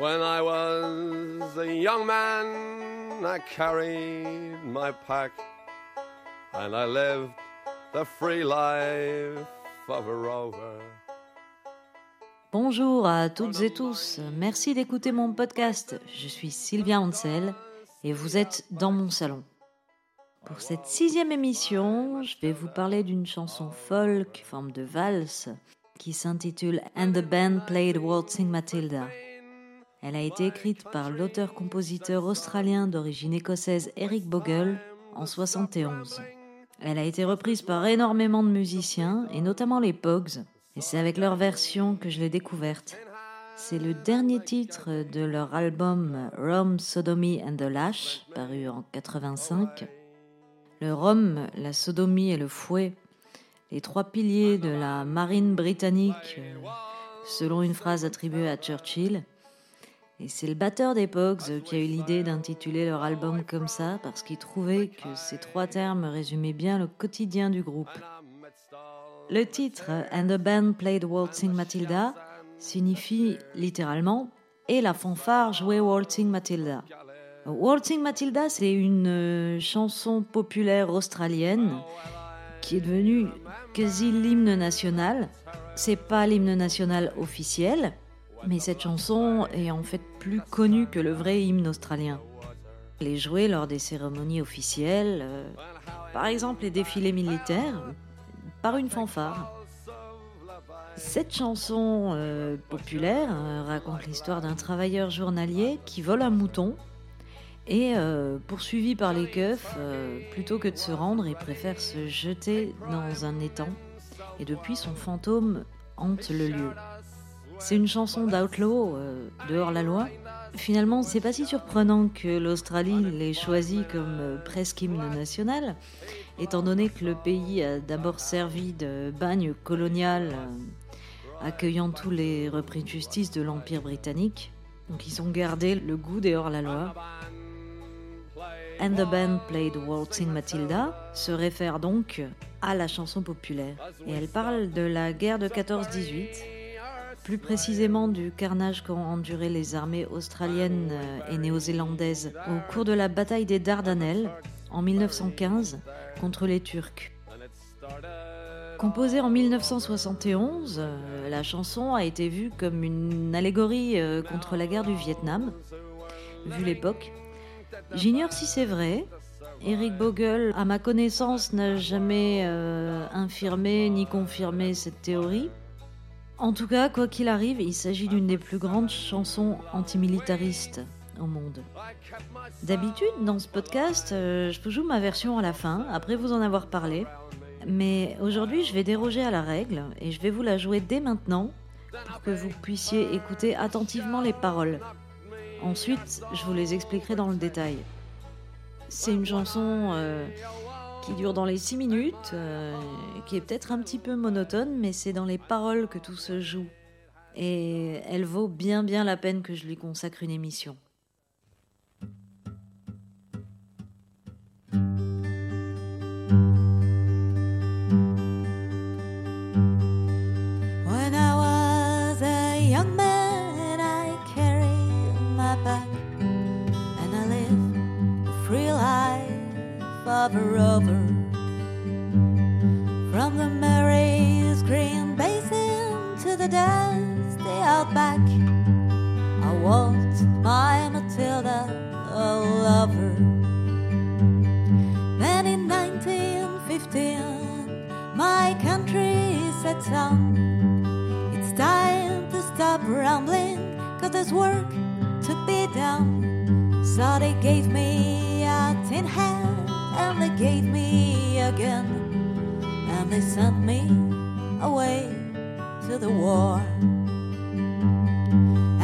When I was a young man, I carried my pack and I lived the free life of a rover. Bonjour à toutes et tous, merci d'écouter mon podcast. Je suis Sylvia Ansel et vous êtes dans mon salon. Pour cette sixième émission, je vais vous parler d'une chanson folk, forme de valse, qui s'intitule And the Band Played Waltzing Matilda. Elle a été écrite par l'auteur-compositeur australien d'origine écossaise Eric Bogle en 71. Elle a été reprise par énormément de musiciens, et notamment les Pogs, et c'est avec leur version que je l'ai découverte. C'est le dernier titre de leur album Rome, Sodomy and the Lash, paru en 85. Le rhum, la sodomie et le fouet, les trois piliers de la marine britannique, selon une phrase attribuée à Churchill. Et c'est le batteur des Pogs qui a eu l'idée d'intituler leur album comme ça parce qu'il trouvait que ces trois termes résumaient bien le quotidien du groupe. Le titre And the Band Played Waltzing Matilda signifie littéralement Et la fanfare jouait Waltzing Matilda. Waltzing Matilda, c'est une euh, chanson populaire australienne qui est devenue quasi l'hymne national. C'est pas l'hymne national officiel, mais cette chanson est en fait plus connue que le vrai hymne australien. Elle est jouée lors des cérémonies officielles, euh, par exemple les défilés militaires, par une fanfare. Cette chanson euh, populaire raconte l'histoire d'un travailleur journalier qui vole un mouton et euh, poursuivi par les keufs, euh, plutôt que de se rendre, il préfère se jeter dans un étang. Et depuis, son fantôme hante le lieu. C'est une chanson d'outlaw, euh, dehors la loi. Finalement, c'est pas si surprenant que l'Australie l'ait choisi comme presque hymne national, étant donné que le pays a d'abord servi de bagne colonial, accueillant tous les repris de justice de l'Empire britannique. Donc ils ont gardé le goût des hors-la-loi. And the Band Played Waltzing Matilda se réfère donc à la chanson populaire. Et elle parle de la guerre de 14-18, plus précisément du carnage qu'ont enduré les armées australiennes et néo-zélandaises au cours de la bataille des Dardanelles en 1915 contre les Turcs. Composée en 1971, la chanson a été vue comme une allégorie euh, contre la guerre du Vietnam, vu l'époque, J'ignore si c'est vrai. Eric Bogle, à ma connaissance, n'a jamais euh, infirmé ni confirmé cette théorie. En tout cas, quoi qu'il arrive, il s'agit d'une des plus grandes chansons antimilitaristes au monde. D'habitude, dans ce podcast, euh, je vous joue ma version à la fin, après vous en avoir parlé. Mais aujourd'hui, je vais déroger à la règle et je vais vous la jouer dès maintenant pour que vous puissiez écouter attentivement les paroles. Ensuite, je vous les expliquerai dans le détail. C'est une chanson euh, qui dure dans les 6 minutes, euh, qui est peut-être un petit peu monotone, mais c'est dans les paroles que tout se joue. Et elle vaut bien bien la peine que je lui consacre une émission. Of a rover from the Mary's green basin to the dusty outback. I walked my Matilda, a lover. Then in 1915, my country set sun. It's time to stop rambling, cause there's work to be done. So they gave me a tin hat and they gave me a gun and they sent me away to the war.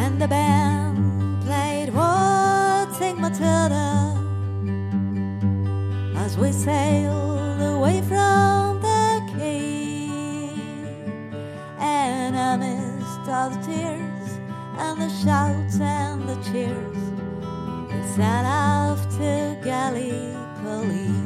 And the band played Waltzing Matilda as we sailed away from the cave. And I missed all the tears and the shouts and the cheers. We set off to Gallipoli. Believe.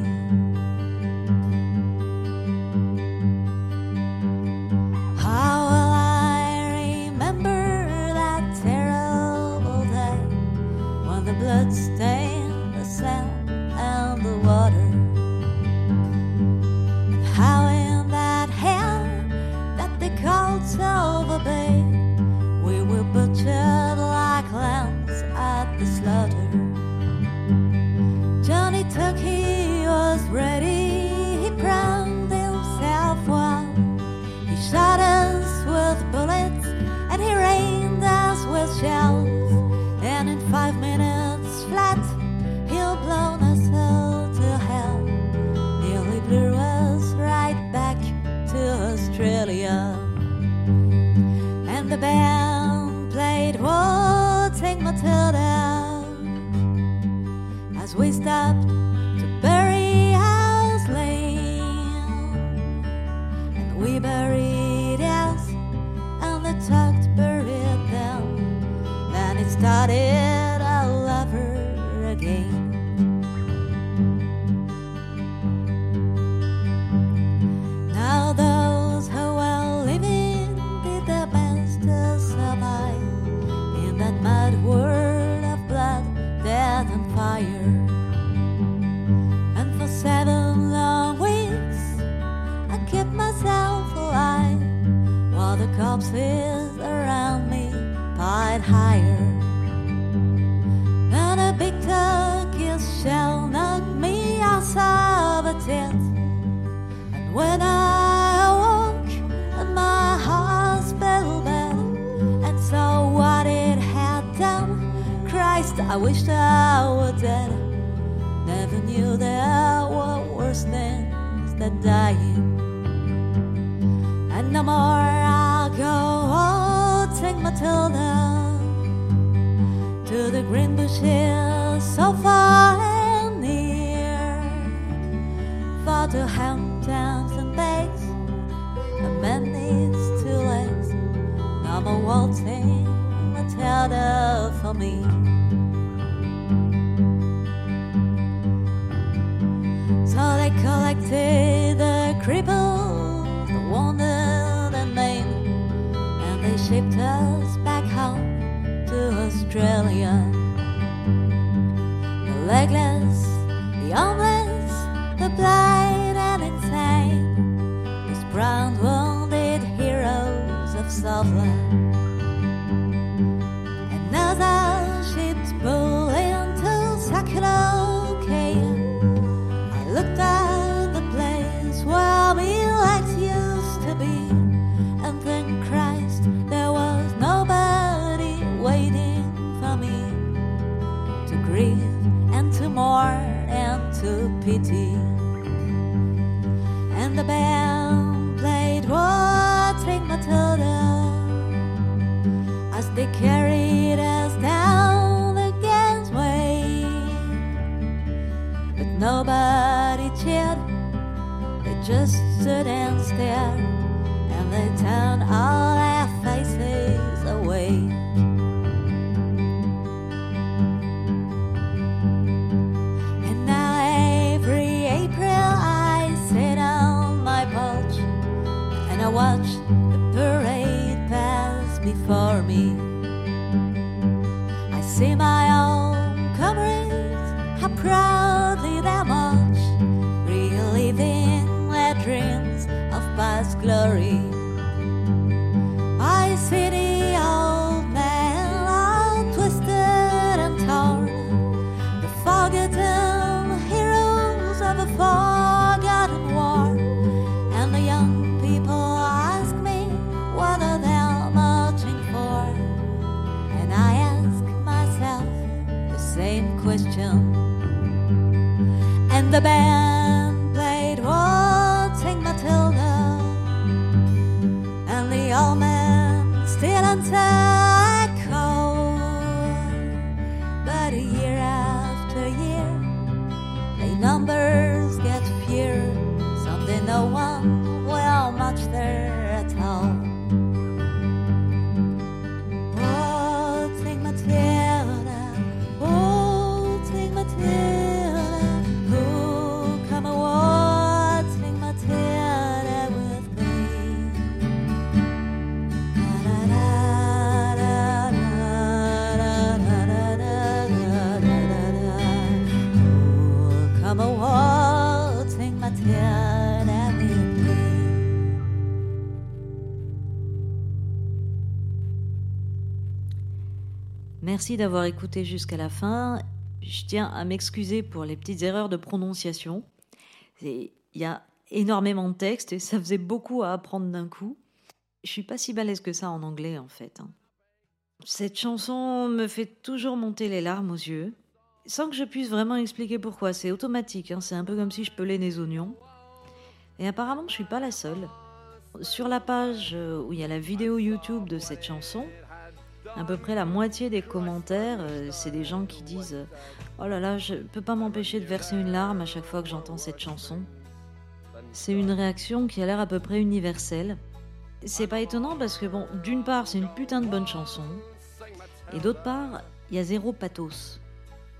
We buried us, and the tucked buried them. Then it started all over again. Now those who were living did their best to survive in that mad world of blood, death, and fire. And for seven long weeks, I kept myself the corpses around me piled higher. And a big turkey shell knocked me outside of a tent. And when I awoke my hospital bed and saw what it had Christ, I wished I were dead. Never knew there were worse things than dying. And no more to the green bushes so far and near. For to Hamptons and Bakes, a man needs two legs. No more waltzing Matilda for me. So they collected the cripples, Australia. The legless, just stood and stared, and they turned all their faces away. Merci d'avoir écouté jusqu'à la fin. Je tiens à m'excuser pour les petites erreurs de prononciation. Il y a énormément de texte et ça faisait beaucoup à apprendre d'un coup. Je suis pas si balèze que ça en anglais en fait. hein. Cette chanson me fait toujours monter les larmes aux yeux, sans que je puisse vraiment expliquer pourquoi. C'est automatique, hein. c'est un peu comme si je pelais des oignons. Et apparemment, je suis pas la seule. Sur la page euh, où il y a la vidéo YouTube de cette chanson, à peu près la moitié des commentaires, euh, c'est des gens qui disent euh, Oh là là, je peux pas m'empêcher de verser une larme à chaque fois que j'entends cette chanson. C'est une réaction qui a l'air à peu près universelle. C'est pas étonnant parce que, bon, d'une part, c'est une putain de bonne chanson, et d'autre part, il y a zéro pathos.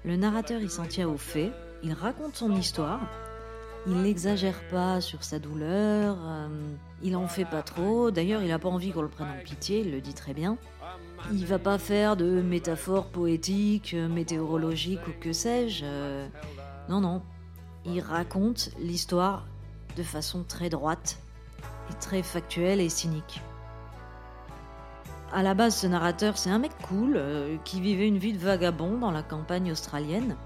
Le narrateur, il s'en tient aux faits, il raconte son histoire, il n'exagère pas sur sa douleur, euh, il en fait pas trop, d'ailleurs, il a pas envie qu'on le prenne en pitié, il le dit très bien. Il va pas faire de métaphores poétiques, météorologiques ou que sais-je. euh, non, non. Il raconte l'histoire de façon très droite et très factuelle et cynique. À la base, ce narrateur, c'est un mec cool euh, qui vivait une vie de vagabond dans la campagne australienne.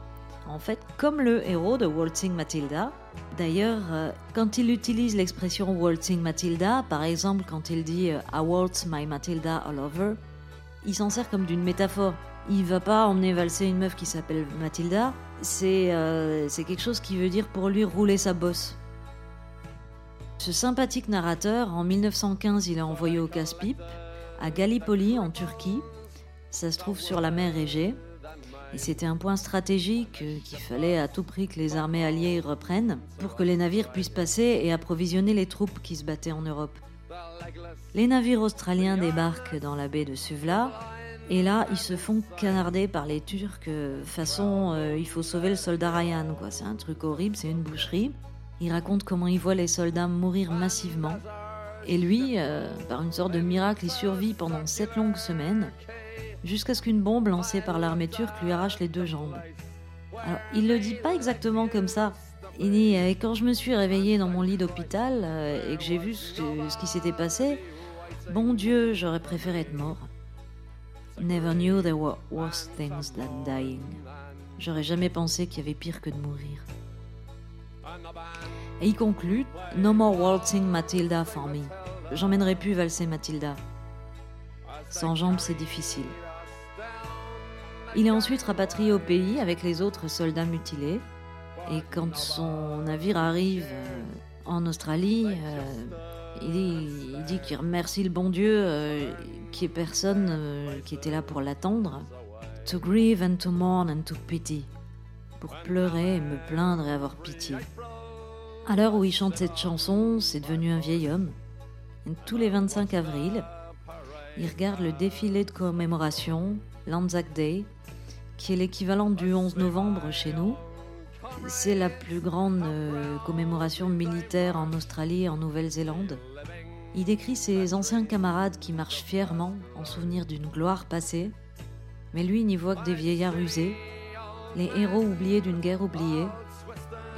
En fait, comme le héros de Waltzing Matilda. D'ailleurs, euh, quand il utilise l'expression Waltzing Matilda, par exemple quand il dit euh, I waltz my Matilda all over, il s'en sert comme d'une métaphore. Il va pas emmener valser une meuf qui s'appelle Matilda, c'est euh, quelque chose qui veut dire pour lui rouler sa bosse. Ce sympathique narrateur, en 1915, il est envoyé au casse-pipe, à Gallipoli, en Turquie. Ça se trouve sur la mer Égée. Et c'était un point stratégique euh, qu'il fallait à tout prix que les armées alliées reprennent pour que les navires puissent passer et approvisionner les troupes qui se battaient en Europe. Les navires australiens débarquent dans la baie de Suvla et là ils se font canarder par les Turcs euh, façon euh, il faut sauver le soldat Ryan quoi. C'est un truc horrible, c'est une boucherie. Il raconte comment il voit les soldats mourir massivement et lui, par une sorte de miracle, il survit pendant sept longues semaines jusqu'à ce qu'une bombe lancée par l'armée turque lui arrache les deux jambes. Il le dit pas exactement comme ça. Il dit euh, quand je me suis réveillé dans mon lit d'hôpital euh, et que j'ai vu ce, ce qui s'était passé, bon Dieu, j'aurais préféré être mort. Never knew there were worse things than dying. J'aurais jamais pensé qu'il y avait pire que de mourir. Et il conclut No more waltzing Matilda for me. J'emmènerai plus valser Matilda. Sans jambes, c'est difficile. Il est ensuite rapatrié au pays avec les autres soldats mutilés. Et quand son navire arrive euh, en Australie, euh, il dit, il dit qu'il remercie le bon Dieu euh, qu'il n'y ait personne qui était là pour l'attendre. To grieve and to mourn and to pity. Pour pleurer et me plaindre et avoir pitié. À l'heure où il chante cette chanson, c'est devenu un vieil homme. Tous les 25 avril, il regarde le défilé de commémoration, l'Anzac Day, qui est l'équivalent du 11 novembre chez nous. C'est la plus grande euh, commémoration militaire en Australie et en Nouvelle-Zélande. Il décrit ses anciens camarades qui marchent fièrement en souvenir d'une gloire passée, mais lui n'y voit que des vieillards usés, les héros oubliés d'une guerre oubliée.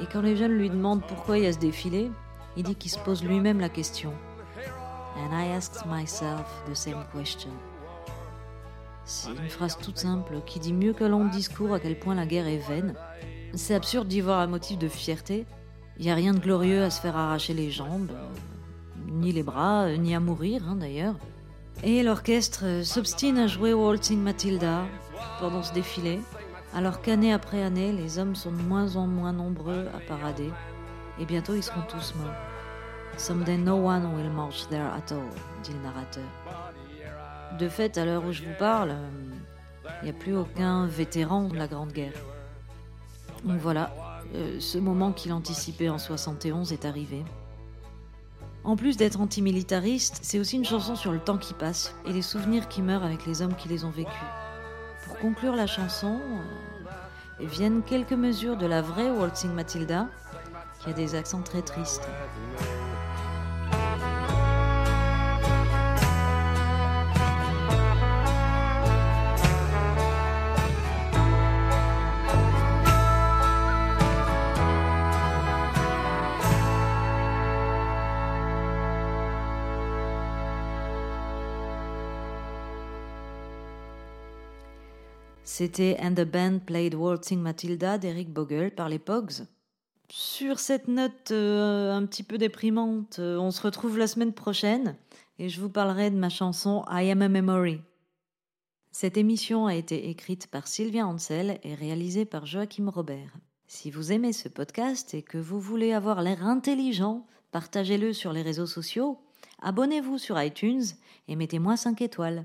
Et quand les jeunes lui demandent pourquoi il y a ce défilé, il dit qu'il se pose lui-même la question. And I asked myself the same question. C'est une phrase toute simple qui dit mieux qu'un long discours à quel point la guerre est vaine. C'est absurde d'y voir un motif de fierté. Il n'y a rien de glorieux à se faire arracher les jambes, ni les bras, ni à mourir hein, d'ailleurs. Et l'orchestre s'obstine à jouer Waltzing Matilda pendant ce défilé, alors qu'année après année, les hommes sont de moins en moins nombreux à parader, et bientôt ils seront tous morts. Someday no one will march there at all, dit le narrateur. De fait, à l'heure où je vous parle, il n'y a plus aucun vétéran de la Grande Guerre. Donc voilà, euh, ce moment qu'il anticipait en 71 est arrivé. En plus d'être antimilitariste, c'est aussi une chanson sur le temps qui passe et les souvenirs qui meurent avec les hommes qui les ont vécus. Pour conclure la chanson, euh, viennent quelques mesures de la vraie Waltzing Matilda, qui a des accents très tristes. C'était And the Band Played Waltzing Matilda d'Eric Bogle par les Pogs. Sur cette note euh, un petit peu déprimante, euh, on se retrouve la semaine prochaine et je vous parlerai de ma chanson I Am a Memory. Cette émission a été écrite par Sylvia Ansel et réalisée par Joachim Robert. Si vous aimez ce podcast et que vous voulez avoir l'air intelligent, partagez-le sur les réseaux sociaux, abonnez-vous sur iTunes et mettez-moi 5 étoiles.